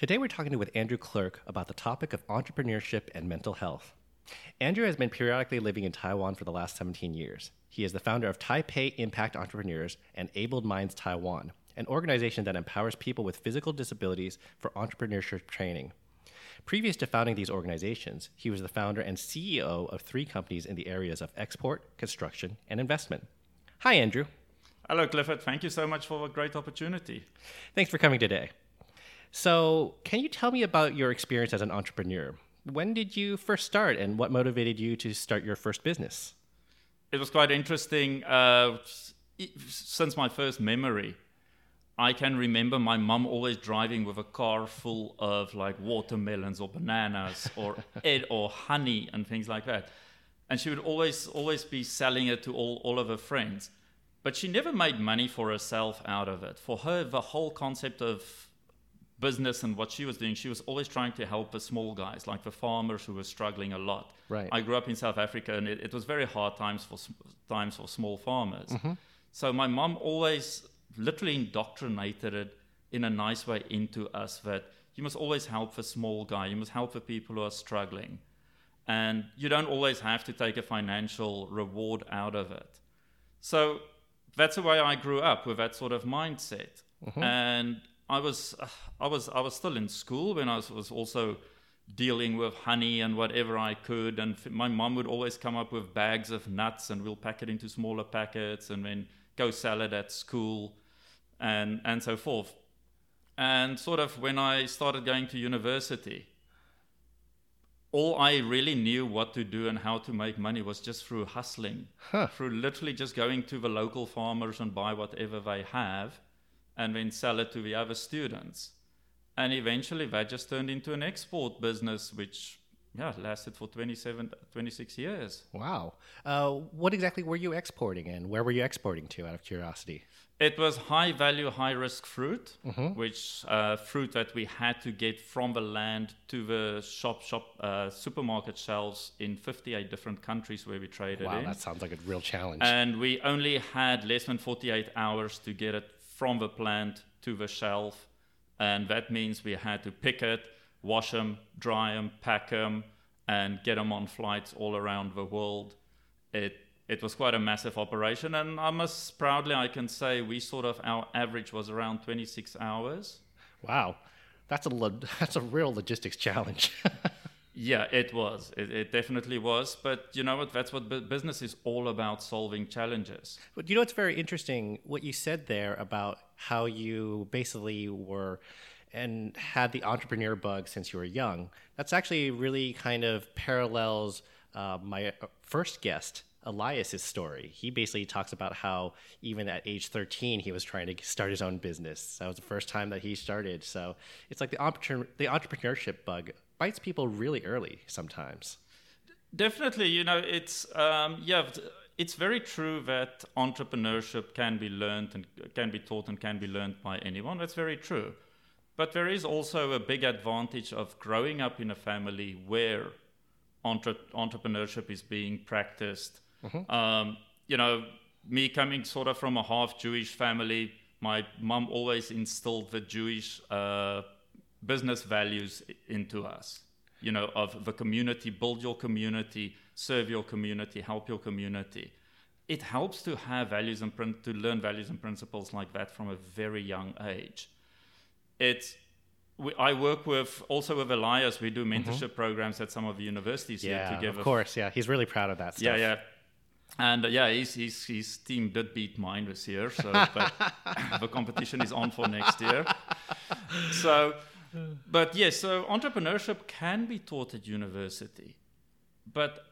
Today we're talking with Andrew Klerck about the topic of entrepreneurship and mental health. Andrew has been periodically living in Taiwan for the last 17 years. He is the founder of Taipei Impact Entrepreneurs and Abled Minds Taiwan, an organization that empowers people with physical disabilities for entrepreneurship training. Previous to founding these organizations, he was the founder and CEO of three companies in the areas of export, construction, and investment. Hi, Andrew. Hello, Clifford. Thank you so much for a great opportunity. Thanks for coming today. So, can you tell me about your experience as an entrepreneur? When did you first start and what motivated you to start your first business? It was quite interesting. Uh, since my first memory, I can remember my mum always driving with a car full of like watermelons or bananas or ed or honey and things like that. And she would always always be selling it to all, all of her friends. But she never made money for herself out of it. For her, the whole concept of business and what she was doing, she was always trying to help the small guys, like the farmers who were struggling a lot. Right. I grew up in South Africa, and it, it was very hard times for times for small farmers. Mm-hmm. So my mom always literally indoctrinated it in a nice way into us that you must always help the small guy, you must help the people who are struggling, and you don't always have to take a financial reward out of it. So that's the way I grew up with that sort of mindset. Mm-hmm. And I was I was I was still in school when I was, was also dealing with honey and whatever I could. And my mom would always come up with bags of nuts, and we'll pack it into smaller packets, and then go sell it at school, and and so forth. And sort of when I started going to university, all I really knew what to do and how to make money was just through hustling, huh. through literally just going to the local farmers and buy whatever they have and then sell it to the other students. And eventually that just turned into an export business, which yeah, lasted for 27, 26 years. Wow. Uh, what exactly were you exporting and where were you exporting to out of curiosity? It was high value, high risk fruit, mm-hmm. which uh, fruit that we had to get from the land to the shop, shop, uh, supermarket shelves in 58 different countries where we traded wow, in. that sounds like a real challenge. And we only had less than 48 hours to get it from the plant to the shelf. And that means we had to pick it, wash them, dry them, pack them, and get them on flights all around the world. It it was quite a massive operation, and I must proudly I can say we sort of our average was around 26 hours. Wow, that's a lo- that's a real logistics challenge. Yeah, it was. It, it, definitely was. But you know what? That's what business is all about solving challenges. But you know what's very interesting? What you said there about how you basically were and had the entrepreneur bug since you were young. That's actually really kind of parallels uh, my uh, first guest, Elias's story. He basically talks about how even at age 13 he was trying to start his own business. That was the first time that he started. So it's like the, entrepreneur, the entrepreneurship bug bites people really early sometimes. Definitely, you know, it's um, yeah, it's very true that entrepreneurship can be learned and can be taught and can be learned by anyone. That's very true. But there is also a big advantage of growing up in a family where entre- entrepreneurship is being practiced. Mm-hmm. Um, you know, me coming sort of from a half Jewish family, my mom always instilled the Jewish uh, business values into us you know of the community build your community serve your community help your community it helps to have values and print to learn values and principles like that from a very young age it's we, I work with also with Elias. We do mm-hmm. mentorship mm-hmm. programs at some of the universities yeah, here together. Of course, yeah, he's really proud of that stuff. Yeah, yeah. And uh, yeah, his, his, his team did beat mine this year, so but the competition is on for next year. So but yes, so entrepreneurship can be taught at university. But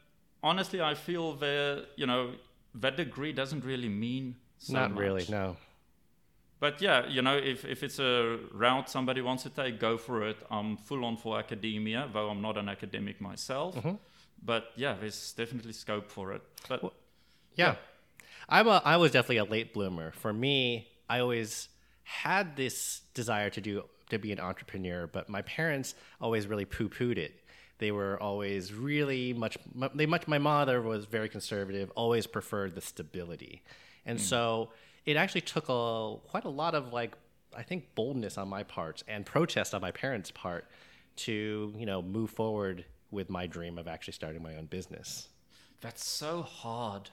honestly, I feel that, you know, that degree doesn't really mean so Not much. really, no. But yeah, you know, if, if it's a route somebody wants to take, go for it. I'm full on for academia, though I'm not an academic myself. Mm-hmm. But yeah, there's definitely scope for it. But well, yeah. yeah. I'm a, I was definitely a late bloomer. For me, I always had this desire to do to be an entrepreneur, but my parents always really poo pooed it. They were always really much, they much, my mother was very conservative, always preferred the stability. And mm. so it actually took a, quite a lot of like I think, boldness on my part and protest on my parents' part to, you know, move forward with my dream of actually starting my own business. That's so hard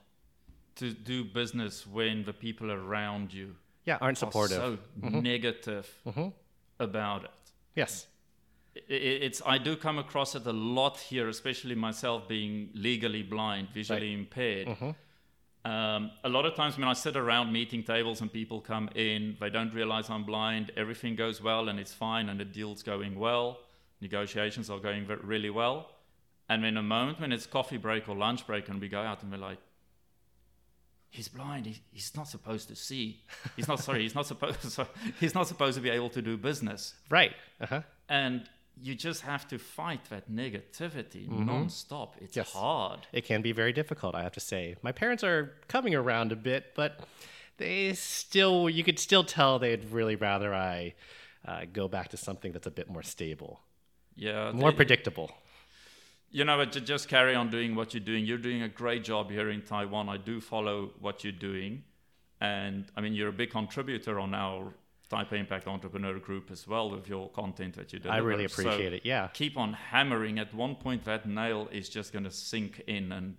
to do business when the people around you yeah aren't supportive, so mm-hmm. negative mm-hmm. About it. Yes. It's I do come across it a lot here, especially myself being legally blind, visually right. impaired. Mm-hmm. Um, a lot of times when I sit around meeting tables and people come in, they don't realize I'm blind. Everything goes well and it's fine, and the deal's going well. Negotiations are going really well. And in a moment when it's coffee break or lunch break, and we go out and we're like, he's blind. He, he's not supposed to see. He's not sorry. He's not supposed. So he's not supposed to be able to do business. Right. Uh-huh. And you just have to fight that negativity mm-hmm. nonstop. It's yes. hard. It can be very difficult, I have to say. My parents are coming around a bit, but they still, you could still tell they'd really rather I uh, go back to something that's a bit more stable. Yeah. More they, predictable. You know, but just carry on doing what you're doing. You're doing a great job here in Taiwan. I do follow what you're doing. And I mean, you're a big contributor on our Taipei Impact Entrepreneur Group as well with your content that you do. I really appreciate so it. Yeah. Keep on hammering. At one point, that nail is just going to sink in, and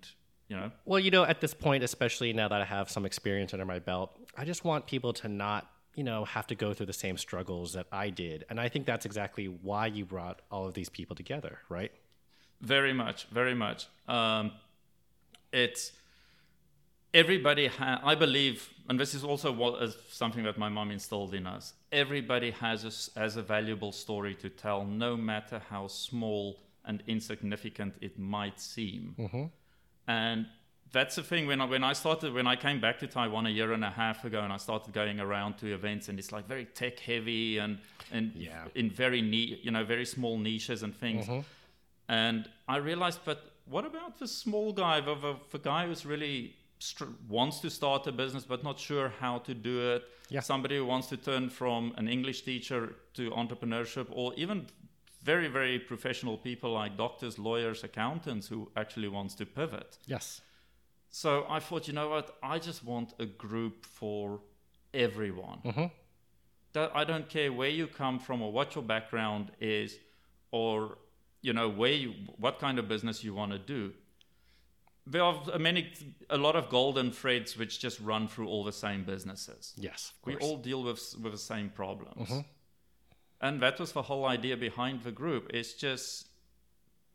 you know. Well, you know, at this point, especially now that I have some experience under my belt, I just want people to not, you know, have to go through the same struggles that I did, and I think that's exactly why you brought all of these people together, right? Very much, very much. Um, it's everybody ha- i believe and this is also what is something that my mom installed in us everybody has a, has a valuable story to tell no matter how small and insignificant it might seem mm-hmm. and that's the thing when I, when I started when I came back to Taiwan a year and a half ago and I started going around to events and it's like very tech heavy and and yeah. in very neat you know very small niches and things mm-hmm. And I realized but what about the small guy the, the, the guy who's really wants to start a business but not sure how to do it. Yeah. Somebody who wants to turn from an English teacher to entrepreneurship, or even very very professional people like doctors, lawyers, accountants who actually wants to pivot. Yes. So I thought, you know what? I just want a group for everyone. Mm-hmm. That I don't care where you come from or what your background is, or you know where you, what kind of business you want to do there are many a lot of golden threads which just run through all the same businesses yes we all deal with with the same problems mm-hmm. and that was the whole idea behind the group is just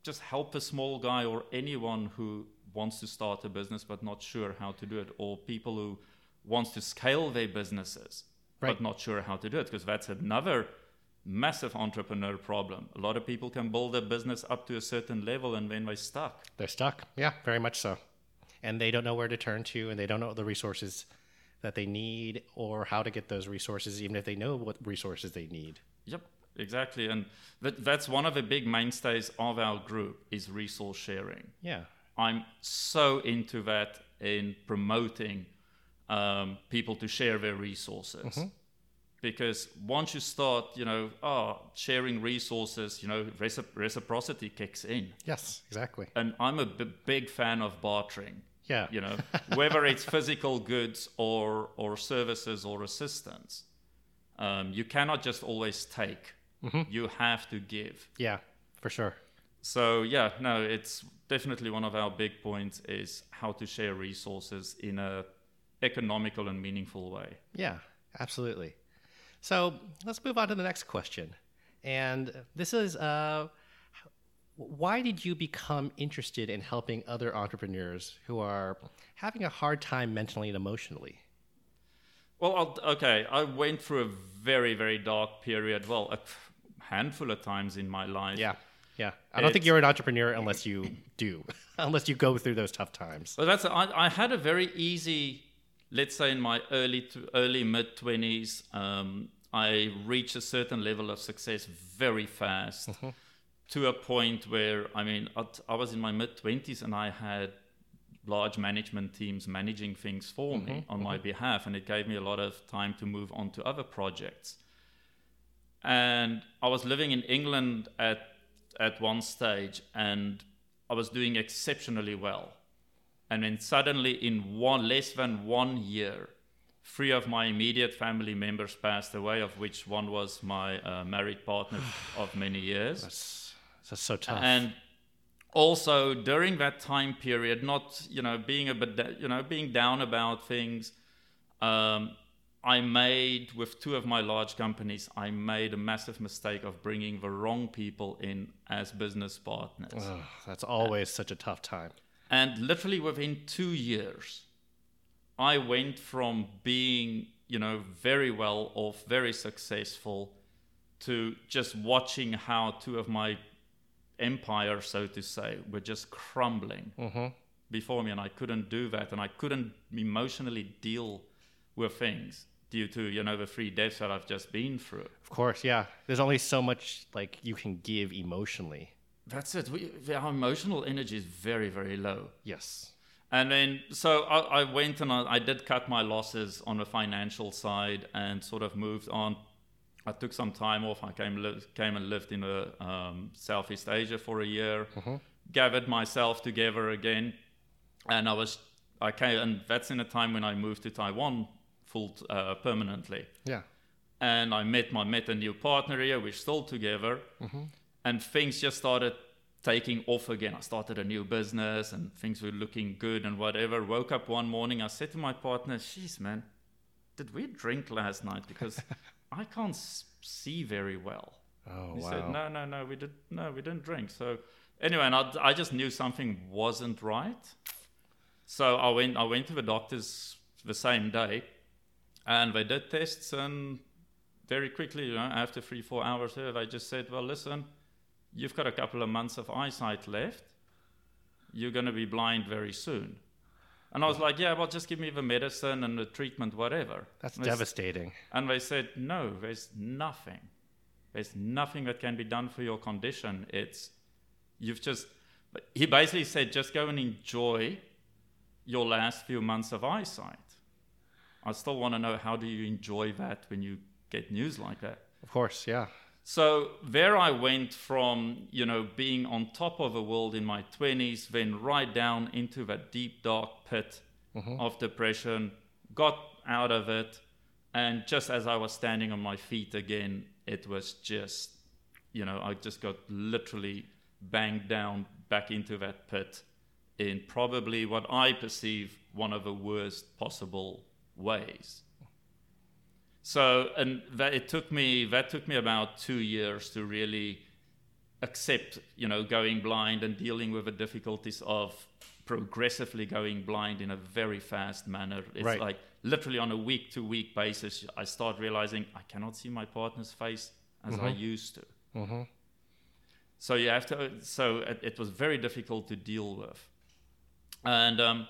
just help a small guy or anyone who wants to start a business but not sure how to do it or people who wants to scale their businesses right. but not sure how to do it because that's another massive entrepreneur problem. A lot of people can build a business up to a certain level and then they're stuck. They're stuck. Yeah, very much so. And they don't know where to turn to and they don't know the resources that they need or how to get those resources, even if they know what resources they need. Yep, exactly. And that, that's one of the big mainstays of our group is resource sharing. Yeah. I'm so into that in promoting um, people to share their resources. Mm-hmm because once you start, you know, oh, sharing resources, you know, reciprocity kicks in. Yes, exactly. And I'm a b- big fan of bartering. Yeah. You know, whether it's physical goods or or services or assistance, um, you cannot just always take. Mm-hmm. You have to give. Yeah, for sure. So yeah, no, it's definitely one of our big points is how to share resources in a economical and meaningful way. Yeah, absolutely. So let's move on to the next question. And this is uh, why did you become interested in helping other entrepreneurs who are having a hard time mentally and emotionally? Well, I'll, okay, I went through a very, very dark period. Well, a handful of times in my life. Yeah. Yeah, I don't it's, think you're an entrepreneur unless you do, unless you go through those tough times. But that's I, I had a very easy let's say in my early to early mid 20s um, i reached a certain level of success very fast mm-hmm. to a point where i mean i was in my mid 20s and i had large management teams managing things for mm-hmm. me on mm-hmm. my behalf and it gave me a lot of time to move on to other projects and i was living in england at at one stage and i was doing exceptionally well and then suddenly in one less than one year three of my immediate family members passed away, of which one was my uh, married partner of many years. That's, that's so tough. And also during that time period, not you know being a bit you know being down about things, um, I made with two of my large companies, I made a massive mistake of bringing the wrong people in as business partners. That's always such a tough time. And literally within two years, I went from being, you know, very well off, very successful, to just watching how two of my empires, so to say, were just crumbling mm-hmm. before me. And I couldn't do that. And I couldn't emotionally deal with things due to, you know, the three deaths that I've just been through. Of course, yeah. There's only so much like you can give emotionally. That's it. We, our emotional energy is very, very low. Yes. And then, so I, I went and I, I did cut my losses on the financial side and sort of moved on. I took some time off. I came li- came and lived in uh, um, Southeast Asia for a year, gathered myself together again, and I was I came and that's in a time when I moved to Taiwan full uh, permanently Yeah. and I met my met a new partner here. We're still together, and things just started taking off again. I started a new business, and things were looking good and whatever. Woke up one morning, I said to my partner, "Jeez, man, did we drink last night? Because I can't see very well." Oh He wow. said, "No, no, no, we did no, we didn't drink." So anyway, and I, I just knew something wasn't right. So I went I went to the doctors the same day, and they did tests, and very quickly, you know, after three four hours there, they just said, "Well, listen, you've got a couple of months of eyesight left. You're going to be blind very soon." And I was like, "Yeah, well, just give me the medicine and the treatment, whatever." That's And s- devastating. and they said, no, there's nothing. There's nothing that can be done for your condition. It's, you've just, he basically said, just go and enjoy your last few months of eyesight. I still want to know how do you enjoy that when you get news like that? Of course, yeah. So there I went from, you know, being on top of the world in my 20s, then right down into that deep, dark pit mm-hmm. of depression, got out of it. And just as I was standing on my feet again, it was just, you know, I just got literally banged down back into that pit in probably what I perceive one of the worst possible ways. So, and that it took me that took me about two years to really accept, you know, going blind and dealing with the difficulties of progressively going blind in a very fast manner. It's Right. like literally on a week to week basis, I start realizing I cannot see my partner's face as I used to. Mm-hmm. So you have to. So it, it was very difficult to deal with, and um,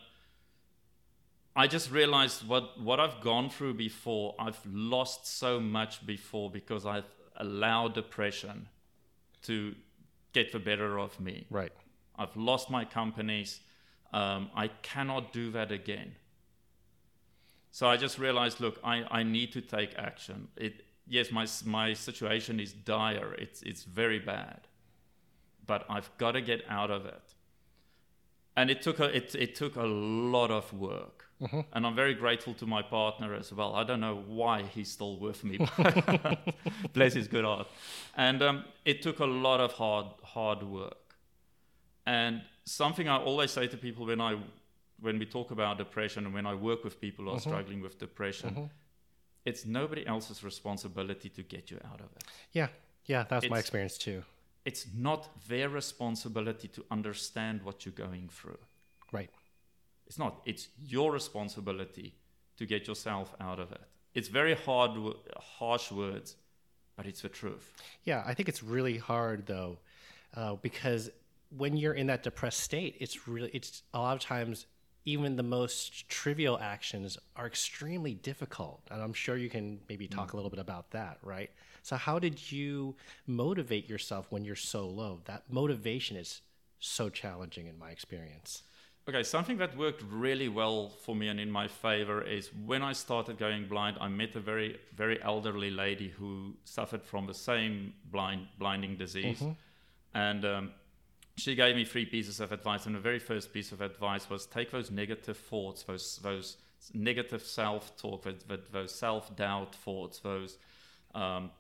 I just realized what what I've gone through before. I've lost so much before because I've allowed depression to get the better of me. Right. I've lost my companies. Um, I cannot do that again. So I just realized, look, I, I need to take action. It yes, my my situation is dire. It's it's very bad, but I've got to get out of it. And it took a it it took a lot of work. Mm-hmm. And I'm very grateful to my partner as well. I don't know why he's still with me. Bless his good heart. And um, it took a lot of hard hard work. And something I always say to people when I when we talk about depression and when I work with people who are mm-hmm. struggling with depression, mm-hmm. it's nobody else's responsibility to get you out of it. Yeah. Yeah. That's my experience too. It's not their responsibility to understand what you're going through. Right. It's not. It's your responsibility to get yourself out of it. It's very hard, harsh words, but it's the truth. Yeah, I think it's really hard though, uh, because when you're in that depressed state, it's really it's a lot of times even the most trivial actions are extremely difficult, and I'm sure you can maybe talk a little bit about that, right? So how did you motivate yourself when you're so low? That motivation is so challenging in my experience. Okay, something that worked really well for me and in my favor is when I started going blind, I met a very, very elderly lady who suffered from the same blind, blinding disease. And um, she gave me three pieces of advice. And the very first piece of advice was take those negative thoughts, those, those negative self-talk, with, with those self-doubt thoughts, those, um,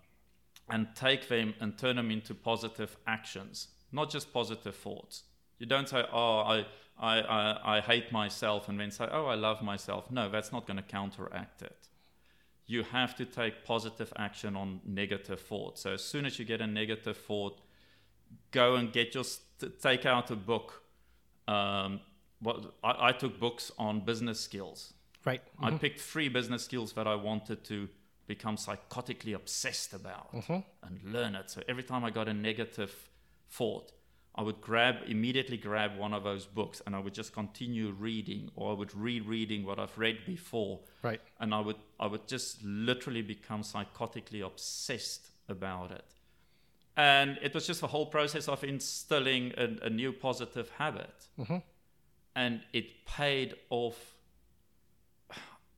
and take them and turn them into positive actions, not just positive thoughts. You don't say, "Oh, I, I, I, I hate myself," and then say, "Oh, I love myself." No, that's not going to counteract it. You have to take positive action on negative thoughts. So as soon as you get a negative thought, go and get your take out a book. Um, what I, I, took books on business skills. Right. Mm-hmm. I picked three business skills that I wanted to become psychotically obsessed about mm-hmm. and learn it. So every time I got a negative thought, I would grab immediately grab one of those books and I would just continue reading or I would rereading what I've read before. Right. And I would I would just literally become psychotically obsessed about it. And it was just a whole process of instilling a, a new positive habit. Mm-hmm. And it paid off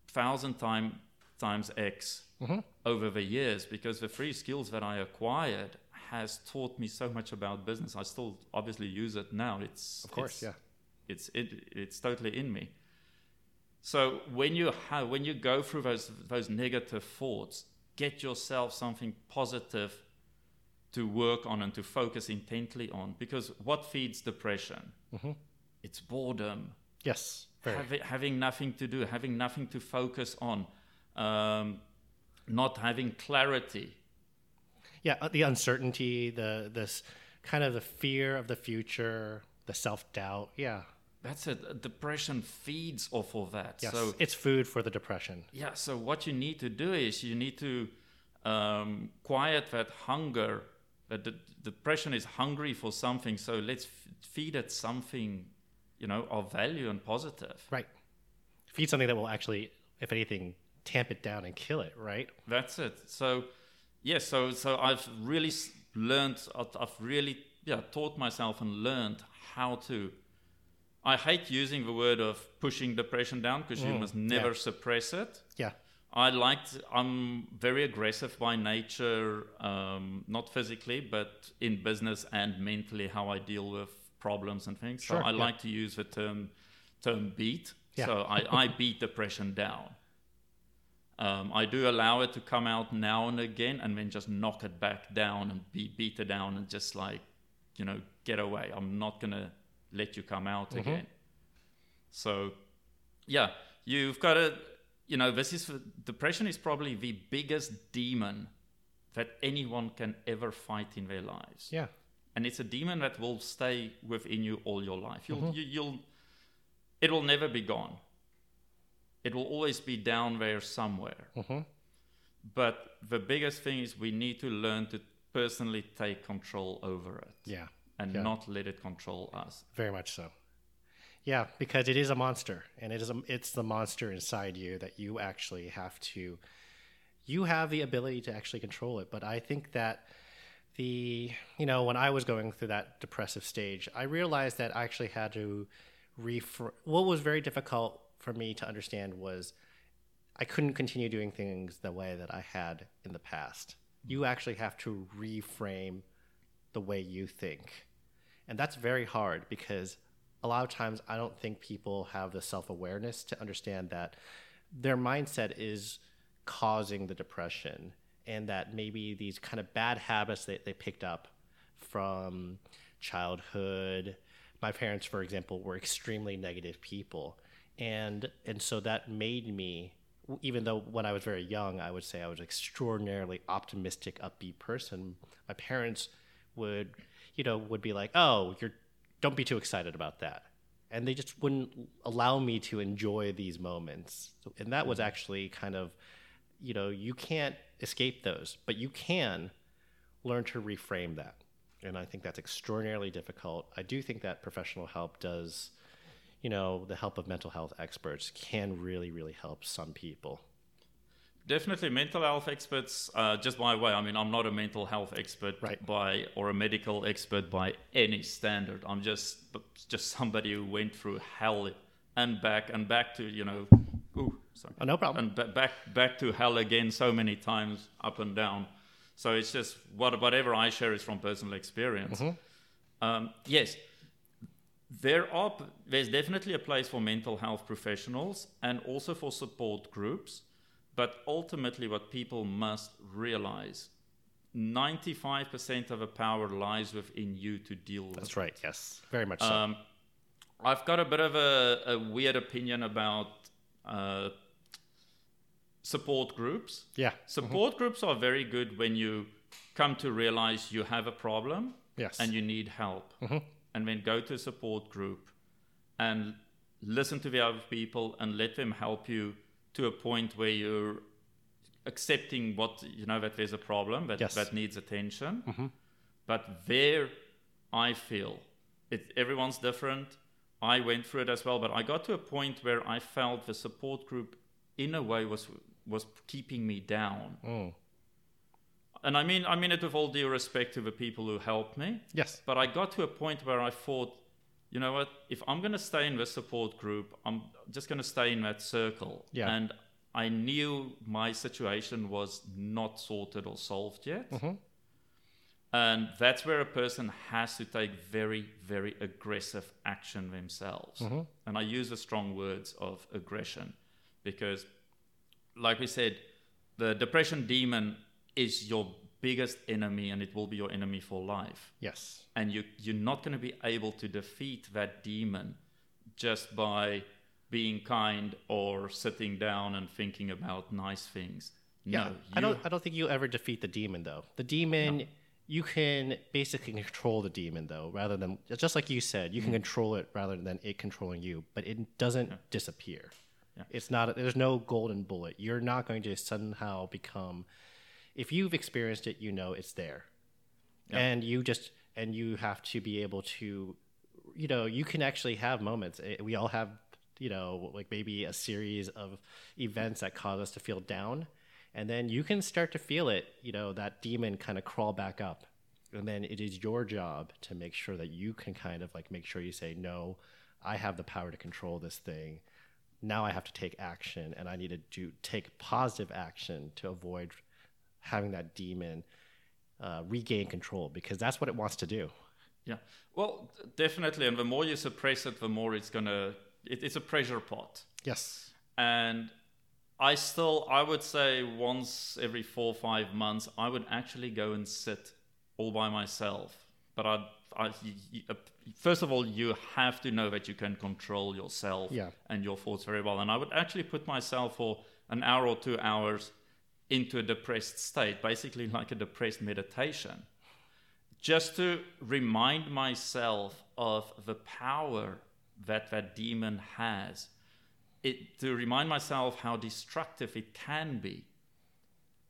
thousand time, times X mm-hmm. over the years because the free skills that I acquired has taught me so much about business. I still obviously use it now. It's of course, it's, yeah. It's it, it's totally in me. So when you have when you go through those those negative thoughts, get yourself something positive to work on and to focus intently on. Because what feeds depression? Mm-hmm. It's boredom. Yes. Having, having nothing to do, having nothing to focus on, um, not having clarity yeah, uh, the uncertainty, the this kind of the fear of the future, the self doubt. Yeah, that's it. Depression feeds off of that. Yes, so it's food for the depression. Yeah. So what you need to do is you need to um, quiet that hunger. That the depression is hungry for something. So let's f- feed it something, you know, of value and positive. Right. Feed something that will actually, if anything, tamp it down and kill it. Right. That's it. So yes, so so I've really learned. I've really yeah taught myself and learned how to. I hate using the word of pushing depression down because mm, you must never yeah. suppress it. Yeah. I liked. I'm very aggressive by nature, um, not physically, but in business and mentally, how I deal with problems and things. Sure, so I yeah. like to use the term term beat. Yeah. So I, I beat depression down. Um, I do allow it to come out now and again and then just knock it back down and be, beat it down and just like, you know, get away. I'm not going to let you come out mm-hmm. again. So, yeah, you've got to, you know, this is depression is probably the biggest demon that anyone can ever fight in their lives. Yeah. And it's a demon that will stay within you all your life. You'll, mm-hmm. you, you'll, it will never be gone it will always be down there somewhere. Mm-hmm. But the biggest thing is we need to learn to personally take control over it. Yeah. And yeah. not let it control us. Very much so. Yeah, because it is a monster, and it is a, it's the monster inside you that you actually have to. You have the ability to actually control it, but I think that the you know when I was going through that depressive stage, I realized that I actually had to reframe. What was very difficult for me to understand was I couldn't continue doing things the way that I had in the past. You actually have to reframe the way you think. And that's very hard because a lot of times I don't think people have the self awareness to understand that their mindset is causing the depression and that maybe these kind of bad habits that they picked up from childhood. My parents, for example, were extremely negative people and and so that made me even though when I was very young, I would say I was extraordinarily optimistic, upbeat person. My parents would, you know, would be like, "Oh, you're don't be too excited about that," and they just wouldn't allow me to enjoy these moments. And that was mm-hmm. actually kind of, you know, you can't escape those, but you can learn to reframe that. And I think that's extraordinarily difficult. I do think that professional help does you know, the help of mental health experts can really, really help some people. Definitely, mental health experts. Uh, just by the way, I mean, I'm not a mental health expert right. by or a medical expert by any standard. I'm just just somebody who went through hell and back and back to you know, ooh, sorry, oh, no problem, and back back to hell again so many times, up and down. So it's just what whatever I share is from personal experience. Mm-hmm. Um, yes, there are there's definitely a place for mental health professionals and also for support groups but ultimately what people must realize 95% of the power lies within you to deal with That's right. Yes, very much so. um, I've got a bit of a, a weird opinion about uh, support groups. yeah. Support groups are very good when you come to realize you have a problem Yes. and you need help. And then go to a support group and listen to the other people and let them help you to a point where you're accepting what you know that there's a problem that, Yes. that needs attention. But there, I feel it. Everyone's different. I went through it as well, but I got to a point where I felt the support group, in a way, was was keeping me down. Mm. And I mean, I mean it with all due respect to the people who helped me. Yes. But I got to a point where I thought, you know what? If I'm going to stay in this support group, I'm just going to stay in that circle. Yeah. And I knew my situation was not sorted or solved yet. Mm-hmm. And that's where a person has to take very, very aggressive action themselves. Mm-hmm. And I use the strong words of aggression because, like we said, the depression demon is your biggest enemy and it will be your enemy for life Yes. and you you're not going to be able to defeat that demon just by being kind or sitting down and thinking about nice things. Yeah. no, I don't. I don't think you'll ever defeat the demon, though. The demon. You can basically control the demon, though, rather than just like you said, you can Mm-hmm. control it rather than it controlling you. But it doesn't disappear. Yeah. It's not. There's no golden bullet. You're not going to somehow become. If you've experienced it, you know it's there, and you just and you have to be able to, you know, you can actually have moments. Eh, We all have, you know, like maybe a series of events that cause us to feel down, and then you can start to feel it. You know, that demon kind of crawl back up, and then it is your job to make sure that you can kind of like make sure you say no. I have the power to control this thing now I have to take action and I need to do take positive action to avoid having that demon uh, regain control because that's what it wants to do. yeah. Well, definitely. And the more you suppress it, the more it's gonna. It, it's a pressure pot. Yes. And I still, I would say, once every four or five months, I would actually go and sit all by myself. But I, I, uh, first of all, you have to know that you can control yourself Yeah. and your thoughts very well. And I would actually put myself for an hour or two hours into a depressed state, basically like a depressed meditation, just to remind myself of the power that that demon has it, to remind myself how destructive it can be.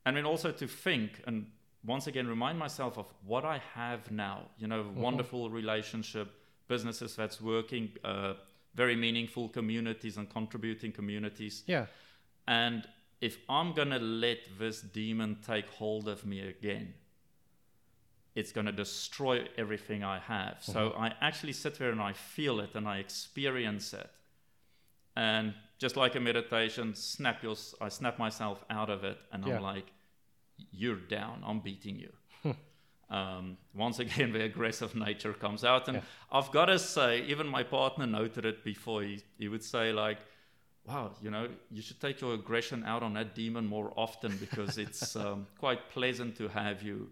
And then also to think and once again remind myself of what I have now. You know, wonderful relationship, businesses that's working, uh, very meaningful communities and contributing communities. Yeah. And if I'm going to let this demon take hold of me again, it's going to destroy everything I have. So I actually sit there and I feel it and I experience it. And just like a meditation, snap your, I snap myself out of it and Yeah. I'm like, you're down, I'm beating you. um, once again, the aggressive nature comes out. And Yeah. I've got to say, even my partner noted it before. He, he would say, like, wow, you know, you should take your aggression out on that demon more often because it's um, quite pleasant to have you.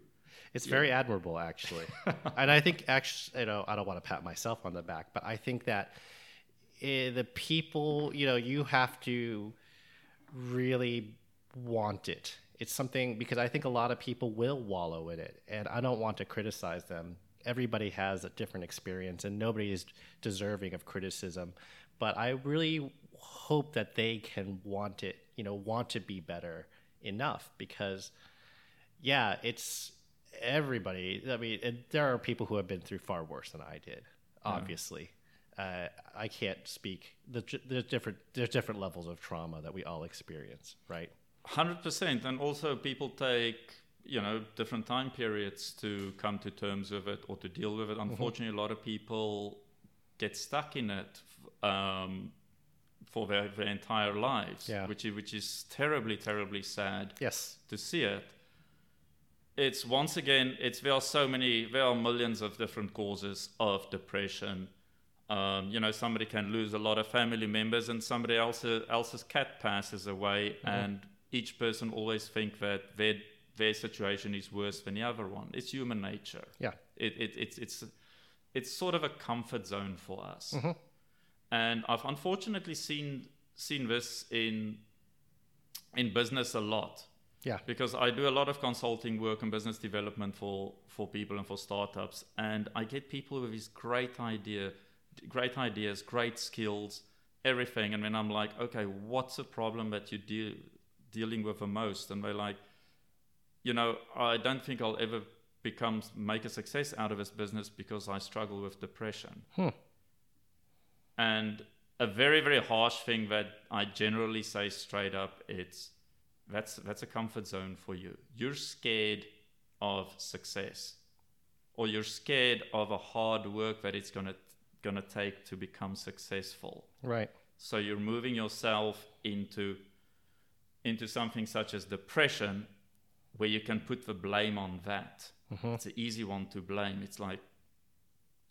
It's very admirable, actually. and I think, actually, you know, I don't want to pat myself on the back, but I think that eh, the people, you know, you have to really want it. It's something because I think a lot of people will wallow in it, and I don't want to criticize them. Everybody has a different experience, and nobody is deserving of criticism. But I really hope that they can want it, you know, want to be better enough because yeah, it's everybody. I mean, there are people who have been through far worse than I did. Obviously, uh, I can't speak. The, there's different. There's different levels of trauma that we all experience, right? 100%. And also, people take, you know, different time periods to come to terms with it or to deal with it. Unfortunately, a lot of people get stuck in it um, for their, their entire lives, Yeah. which, is, which is terribly, terribly sad. Yes. to see it. It's once again, it's there are so many, there are millions of different causes of depression. Um, you know, somebody can lose a lot of family members, and somebody else, else's cat passes away, Mm-hmm. and each person always think that their their situation is worse than the other one. It's human nature. Yeah. It, it it's it's it's sort of a comfort zone for us, Mm-hmm. And I've unfortunately seen seen this in in business a lot Yeah. because I do a lot of consulting work and business development for for people and for startups, and I get people with these great idea, great ideas, great skills, everything, and then I'm like, okay, what's the problem that you deal dealing with the most? And they're like, you know, I don't think I'll ever become make a success out of this business because I struggle with depression. Hmm. And a very very harsh thing that I generally say straight up, it's that's that's a comfort zone for you. You're scared of success, or you're scared of a hard work that it's gonna gonna take to become successful. Right. So you're moving yourself into into something such as depression, where you can put the blame on that. Mm-hmm. It's an easy one to blame. It's like,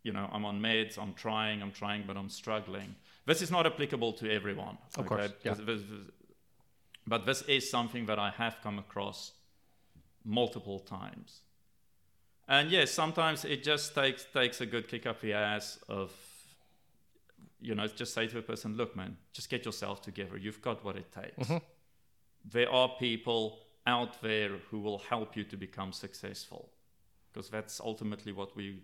you know, I'm on meds, I'm trying, I'm trying, but I'm struggling. This is not applicable to everyone. Of course, yeah. But this is something that I have come across multiple times. And yes, sometimes it just takes takes a good kick up the ass of you know, just say to a person, look, man, just get yourself together. You've got what it takes. Mm-hmm. There are people out there who will help you to become successful. Because that's ultimately what we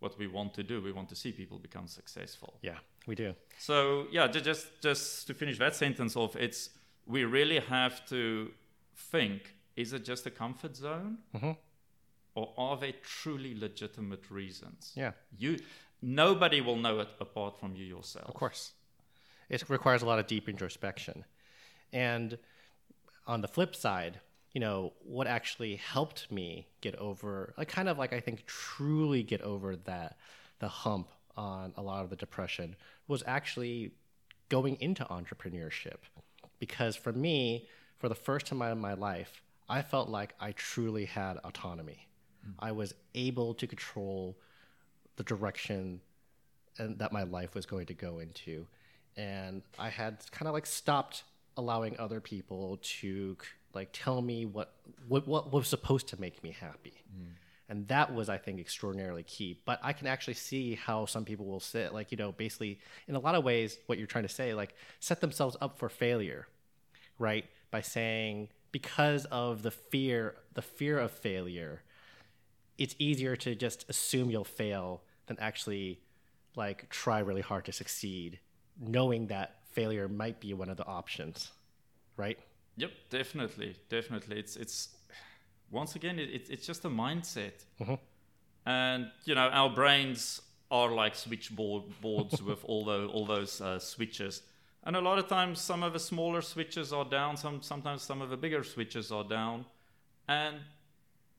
what we want to do. We want to see people become successful. Yeah, we do. So yeah, ju- just just to finish that sentence off, it's we really have to think: is it just a comfort zone, Mhm. or are there truly legitimate reasons? Yeah, You, nobody will know it apart from you yourself. of course. It requires a lot of deep introspection. And on the flip side, you know, what actually helped me get over, like, kind of like I think truly get over that, the hump on a lot of the depression was actually going into entrepreneurship. Because for me, for the first time in my life, I felt like I truly had autonomy. Hmm. I was able to control the direction and that my life was going to go into and i had kind of like stopped allowing other people to like tell me what what, what was supposed to make me happy. Mm. And that was i think extraordinarily key. But i can actually see how some people will sit like you know basically in a lot of ways what you're trying to say like set themselves up for failure right? By saying because of the fear the fear of failure it's easier to just assume you'll fail than actually like try really hard to succeed knowing that failure might be one of the options right? Yep, definitely, definitely. It's it's once again, it, it's it's just a mindset, and you know our brains are like switchboard boards with all the all those uh, switches, and a lot of times some of the smaller switches are down, some sometimes some of the bigger switches are down, and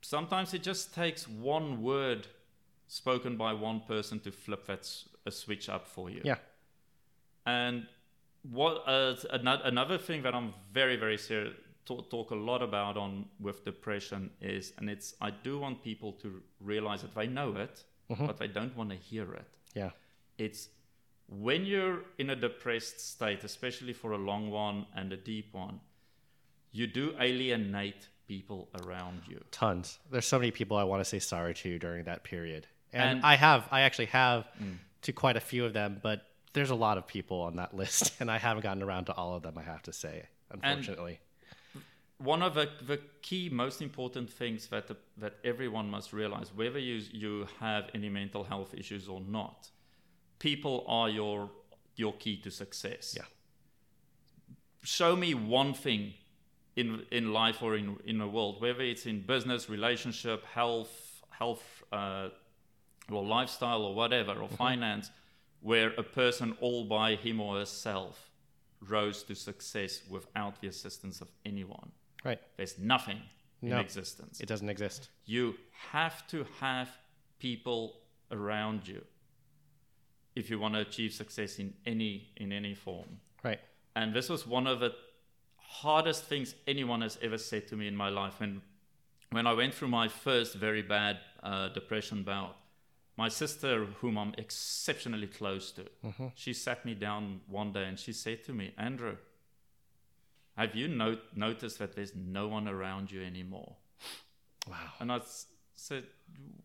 sometimes it just takes one word spoken by one person to flip that s- a switch up for you. yeah. And what uh, another, thing that I'm very very serious talk, talk a lot about on with depression is, and it's I do want people to realize that they know it, but they don't want to hear it. yeah. It's when you're in a depressed state, especially for a long one and a deep one, you do alienate people around you. tons. There's so many people i want to say sorry to during that period. And, And- i have i actually have to quite a few of them but there's a lot of people on that list and i haven't gotten around to all of them i have to say unfortunately. one of the, the key most important things that the, that everyone must realize whether you you have any mental health issues or not people are your your key to success. Yeah. show me one thing in in life or in in the world whether it's in business relationship health health uh, or lifestyle or whatever or finance where a person all by him or herself rose to success without the assistance of anyone right there's nothing in No. existence. it doesn't exist You have to have people around you if you want to achieve success in any in any form. right And this was one of the hardest things anyone has ever said to me in my life. When when I went through my first very bad uh, depression bout, my sister, whom I'm exceptionally close to, mm-hmm. she sat me down one day and she said to me, Andrew, have you no- noticed that there's no one around you anymore? Wow. And I s- said,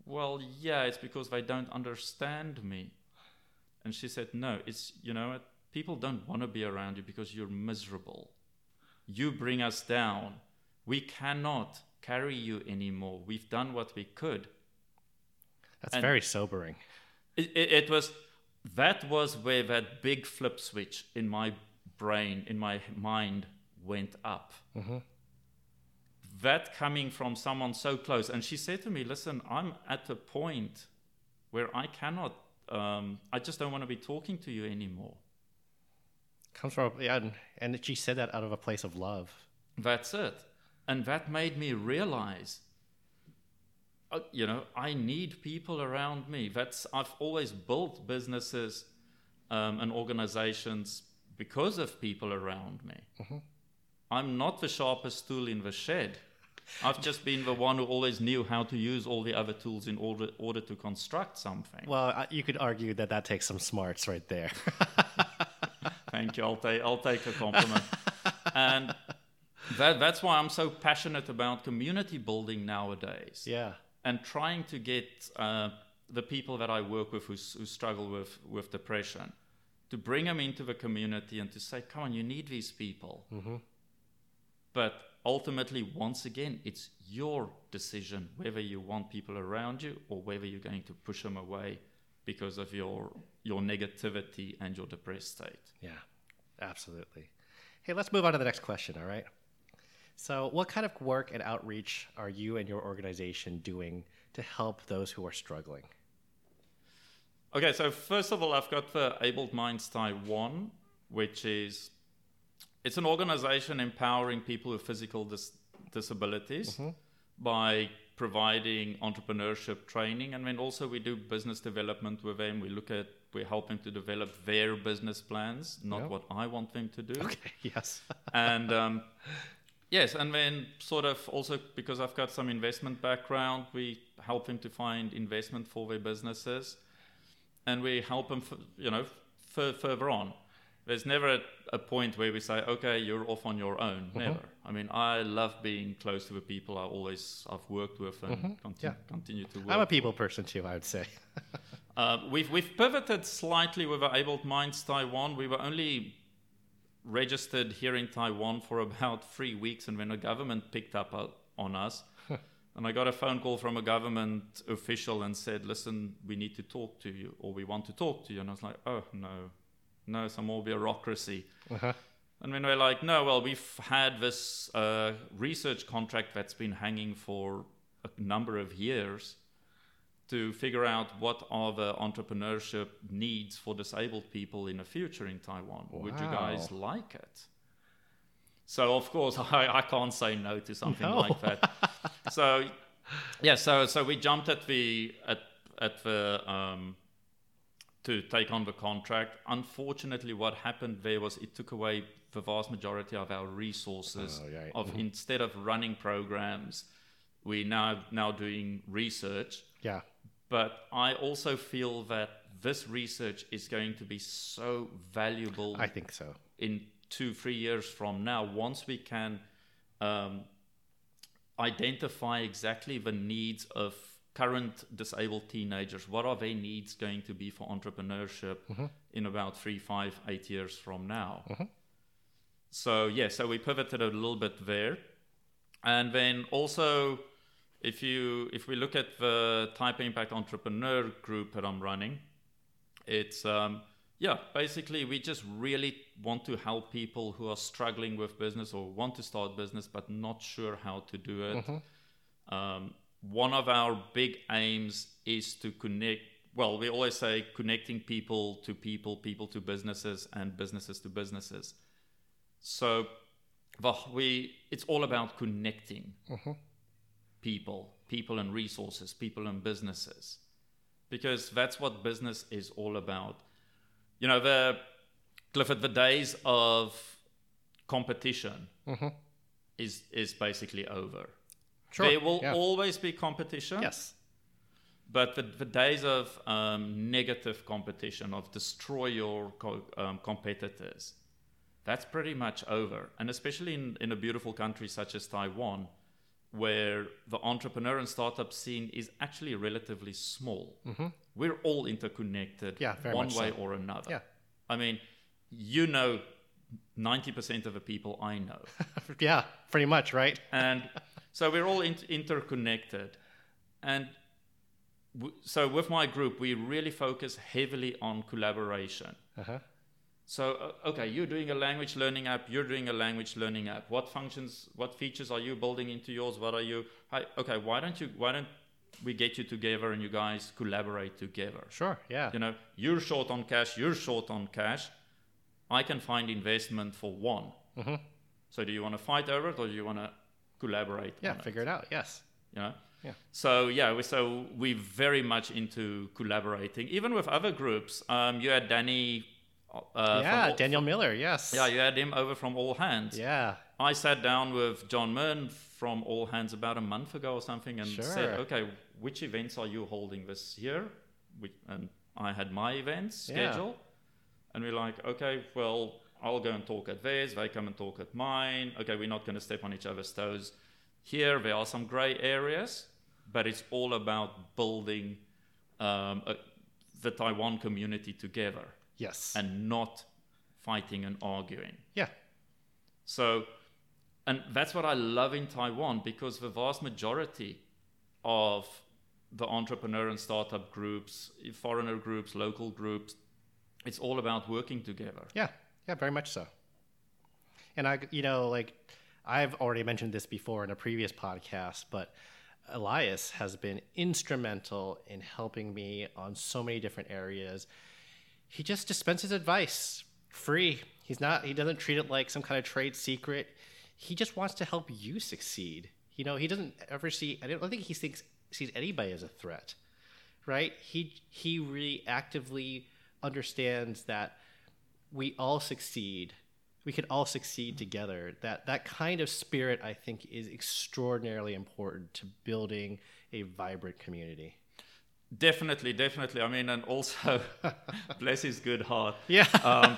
Well, yeah, it's because they don't understand me. And she said, No, it's, you know what? People don't want to be around you because you're miserable. You bring us down. We cannot carry you anymore. We've done what we could. That's And- very sobering. It, it, it was, that was where that big flip switch in my brain, in my mind, went up. That coming from someone so close. And she said to me, Listen, I'm at a point where I cannot, um, I just don't want to be talking to you anymore. Comes from yeah, and, and she said that out of a place of love. That's it. And that made me realize, Uh, you know, I need people around me. That's I've always built businesses um, and organizations because of people around me. Mm-hmm. I'm not the sharpest tool in the shed. I've just been the one who always knew how to use all the other tools in order order to construct something. Well, uh, you could argue that that takes some smarts right there. Thank you. I'll take I'll take a compliment. and that, that's why I'm so passionate about community building nowadays. yeah. And trying to get uh, the people that I work with who, who struggle with, with depression to bring them into the community and to say, come on, you need these people. But ultimately, once again, it's your decision whether you want people around you or whether you're going to push them away because of your, your negativity and your depressed state. Yeah, absolutely. Hey, let's move on to the next question, all right? So, what kind of work and outreach are you and your organization doing to help those who are struggling? Okay, so first of all, I've got the Abled Minds Taiwan, which is it's an organization empowering people with physical dis- disabilities by providing entrepreneurship training, and then also we do business development with them. We look at we're helping to develop their business plans, not Yeah. what I want them to do Okay, yes. and um, yes, and then sort of also because I've got some investment background, we help them to find investment for their businesses, and we help them, f- you know, f- further on. There's never a, a point where we say, okay, you're off on your own. Never. I mean, I love being close to the people I always I've worked with and conti- Yeah. continue to work. I'm a people person too, I would say. Uh, we've, we've pivoted slightly with our Abled Minds Taiwan. We were only registered here in Taiwan for about three weeks, and when the government picked up uh, on us, and I got a phone call from a government official and said, "Listen, we need to talk to you, or we want to talk to you." And I was like, "Oh no, no, some more bureaucracy." Uh-huh. And when we're like, "No, well, we've had this uh, research contract that's been hanging for a number of years." To figure out what are the entrepreneurship needs for disabled people in the future in Taiwan. Would you guys like it? So of course I, I can't say no to something No. like that. so yeah, so so we jumped at the at at the um, to take on the contract. Unfortunately, what happened there was it took away the vast majority of our resources. Oh, right. Of instead of running programs, we now now doing research. Yeah. But I also feel that this research is going to be so valuable I think so. in two, three years from now, once we can um, identify exactly the needs of current disabled teenagers, what are their needs going to be for entrepreneurship in about three, five, eight years from now? So, yeah, so we pivoted a little bit there. And then also, if you if we look at the Taipei impact entrepreneur group that I'm running, it's um, yeah, basically we just really want to help people who are struggling with business or want to start business but not sure how to do it. Um, one of our big aims is to connect. Well, we always say connecting people to people, people to businesses, and businesses to businesses. So, we it's all about connecting people, people and resources, people and businesses, because that's what business is all about. You know, the Clifford, the days of competition is is basically over. Sure. There will yeah. always be competition, Yes. but the, the days of um, negative competition, of destroy your co- um, competitors, that's pretty much over. And especially in, in a beautiful country such as Taiwan, where the entrepreneur and startup scene is actually relatively small. We're all interconnected Yeah, one way so. or another. Yeah. I mean, you know 90% of the people I know. yeah, pretty much, right? and so we're all in- interconnected. And w- so with my group, we really focus heavily on collaboration. Uh-huh. So, uh, okay, you're doing a language learning app, you're doing a language learning app. What functions, what features are you building into yours? What are you, hi, okay, why don't you, why don't we get you together and you guys collaborate together? Sure, yeah. You know, you're short on cash, you're short on cash. I can find investment for one. Mm-hmm. So, do you want to fight over it or do you want to collaborate? Yeah, figure it out, yes. It, you know? Yeah. So yeah, we, so we're very much into collaborating, even with other groups. Um, you had Danny. Uh, yeah, all, Daniel Miller, yes. Yeah, you had him over from All Hands. Yeah, I sat down with John Mern from All Hands about a month ago or something and said, okay, which events are you holding this year? Which, and I had my events Yeah. scheduled. And we're like, okay, well, I'll go and talk at theirs. They come and talk at mine. Okay, we're not going to step on each other's toes. Here, there are some gray areas, but it's all about building um, a, the Taiwan community together yes. and not fighting and arguing. yeah, So, and that's what I love in Taiwan because the vast majority of the entrepreneur and startup groups, foreigner groups, local groups, it's all about working together. yeah, yeah, very much so. And I, you know, like I've already mentioned this before in a previous podcast, but Elias has been instrumental in helping me on so many different areas. He just dispenses advice free. He's not, he doesn't treat it like some kind of trade secret. He just wants to help you succeed. You know, he doesn't ever see, I don't think he thinks, sees anybody as a threat, right? He, he really actively understands that we all succeed. We can all succeed together. That that kind of spirit, I think, is extraordinarily important to building a vibrant community. Definitely, definitely. I mean, and also, bless his good heart. Yeah. Um,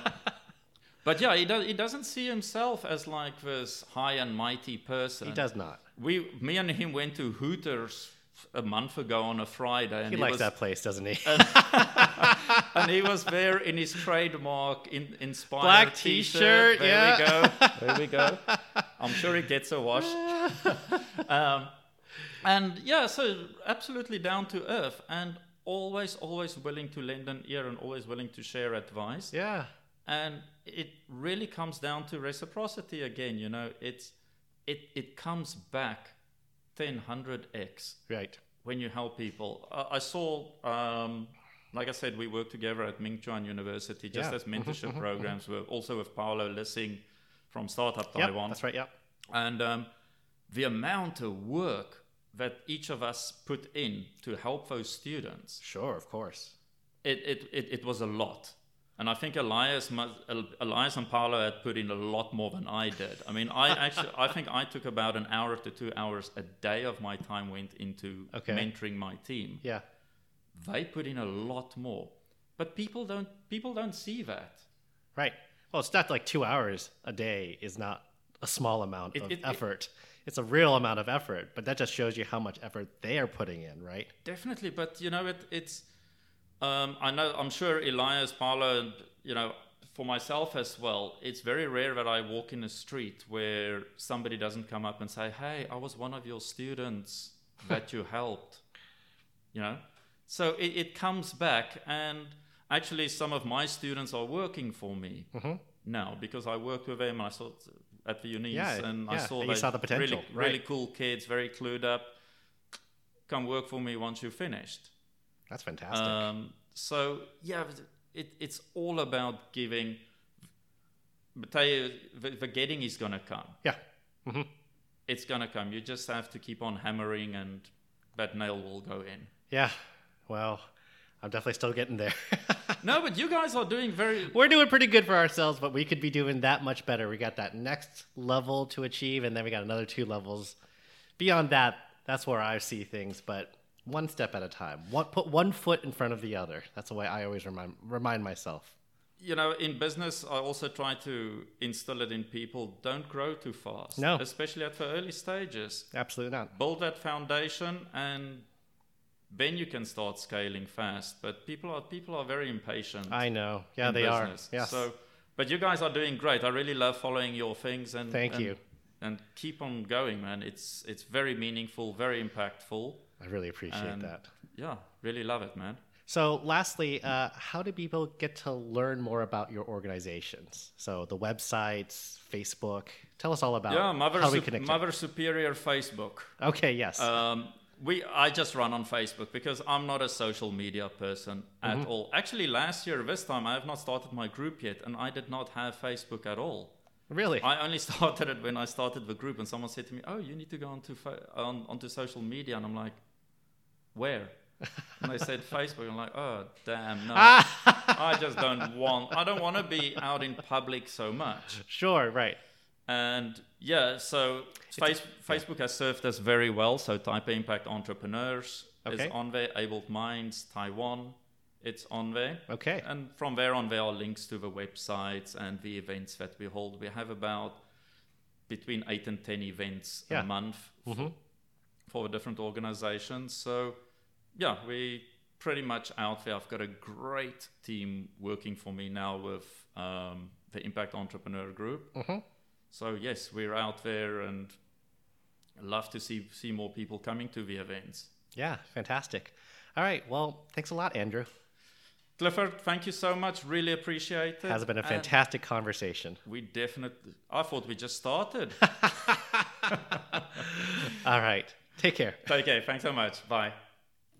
but yeah, he, does, he doesn't see himself as like this high and mighty person. he does not. We, me and him went to Hooters a month ago on a Friday, and He likes was, that place, doesn't he? and he was there in his trademark in, inspired Black t-shirt. t-shirt, There yeah. we go. There we go. I'm sure he gets a wash. um, and yeah, so absolutely down to earth, and always, always willing to lend an ear, and always willing to share advice. yeah. And it really comes down to reciprocity again. You know, it's it it comes back 10, 100x Right. when you help people. Uh, I saw, um, like I said, we work together at Ming Chuan University, just Yeah. as mentorship programs. We're also with Paolo Lissing from Startup Yep, Taiwan. that's right. yeah. And um, the amount of work that each of us put in to help those students, Sure, of course. it, it, it, it was a lot. And I think Elias, Elias and Paolo had put in a lot more than I did. I mean, I actually, I think I took about an hour to two hours a day of my time went into Okay. mentoring my team. Yeah. They put in a lot more, but people don't, people don't see that. Right. Well, it's not like two hours a day is not a small amount It- of it- it- effort. It's a real amount of effort, but that just shows you how much effort they are putting in, right? Definitely, but you know, it, it's. Um, I know. I'm sure Elias, Paolo, and you know, for myself as well, it's very rare that I walk in a street where somebody doesn't come up and say, "Hey, I was one of your students that you helped." You know, so it, it comes back, and actually, some of my students are working for me Mhm. now because I worked with them. And I saw at the unis, Yeah, and I saw and you saw the potential, Really, really cool kids, very clued up. Come work for me once you're finished. That's fantastic. Um, so yeah, it, it's all about giving. But tell you, the, the getting is gonna come. yeah. hmm It's gonna come. You just have to keep on hammering, and that nail will go in. Yeah. Well, I'm definitely still getting there. No, but you guys are doing very. We're doing pretty good for ourselves, but we could be doing that much better. We got that next level to achieve, and then we got another two levels. Beyond that, that's where I see things. But one step at a time. One, put one foot in front of the other. That's the way I always remind remind myself. You know, in business, I also try to instill it in people. Don't grow too fast. No. Especially at the early stages. Absolutely not. Build that foundation and then you can start scaling fast. But people are people are very impatient. I know. Yeah, they business. are. Yes. So, but you guys are doing great. I really love following your things and Thank and, you. And keep on going, man. It's it's very meaningful, very impactful. I really appreciate and that. Yeah, really love it, man. So, lastly, uh, how do people get to learn more about your organizations? So, the websites, Facebook. Tell us all about yeah, Mother, how we connect. Mother Superior Facebook. okay, yes. Um, we I just run on Facebook because I'm not a social media person at Mm-hmm. all. Actually, last year this time I have not started my group yet, and I did not have Facebook at all. really? I only started it when I started the group, and someone said to me, "Oh, you need to go onto fa- on, onto social media," and I'm like, "Where?" and they said Facebook. I'm like, "Oh, damn, no! I just don't want. I don't want to be out in public so much." sure, right. And yeah, so face, Facebook has served us very well. So Taipei Impact Entrepreneurs Okay. is on there, Abled Minds, Taiwan, it's on there. Okay. And from there on, there are links to the websites and the events that we hold. We have about between eight and 10 events Yeah. a month Mhm. for different organizations. So yeah, we pretty much out there. I've got a great team working for me now with um, the Impact Entrepreneur Group. Mhm. So yes, we're out there and love to see see more people coming to the events. Yeah, fantastic. All right. Well, thanks a lot, Andrew. Clifford, thank you so much. Really appreciate it. Has been a And fantastic conversation. We definitely. I thought we just started. All right. Take care. okay, thanks so much. Bye.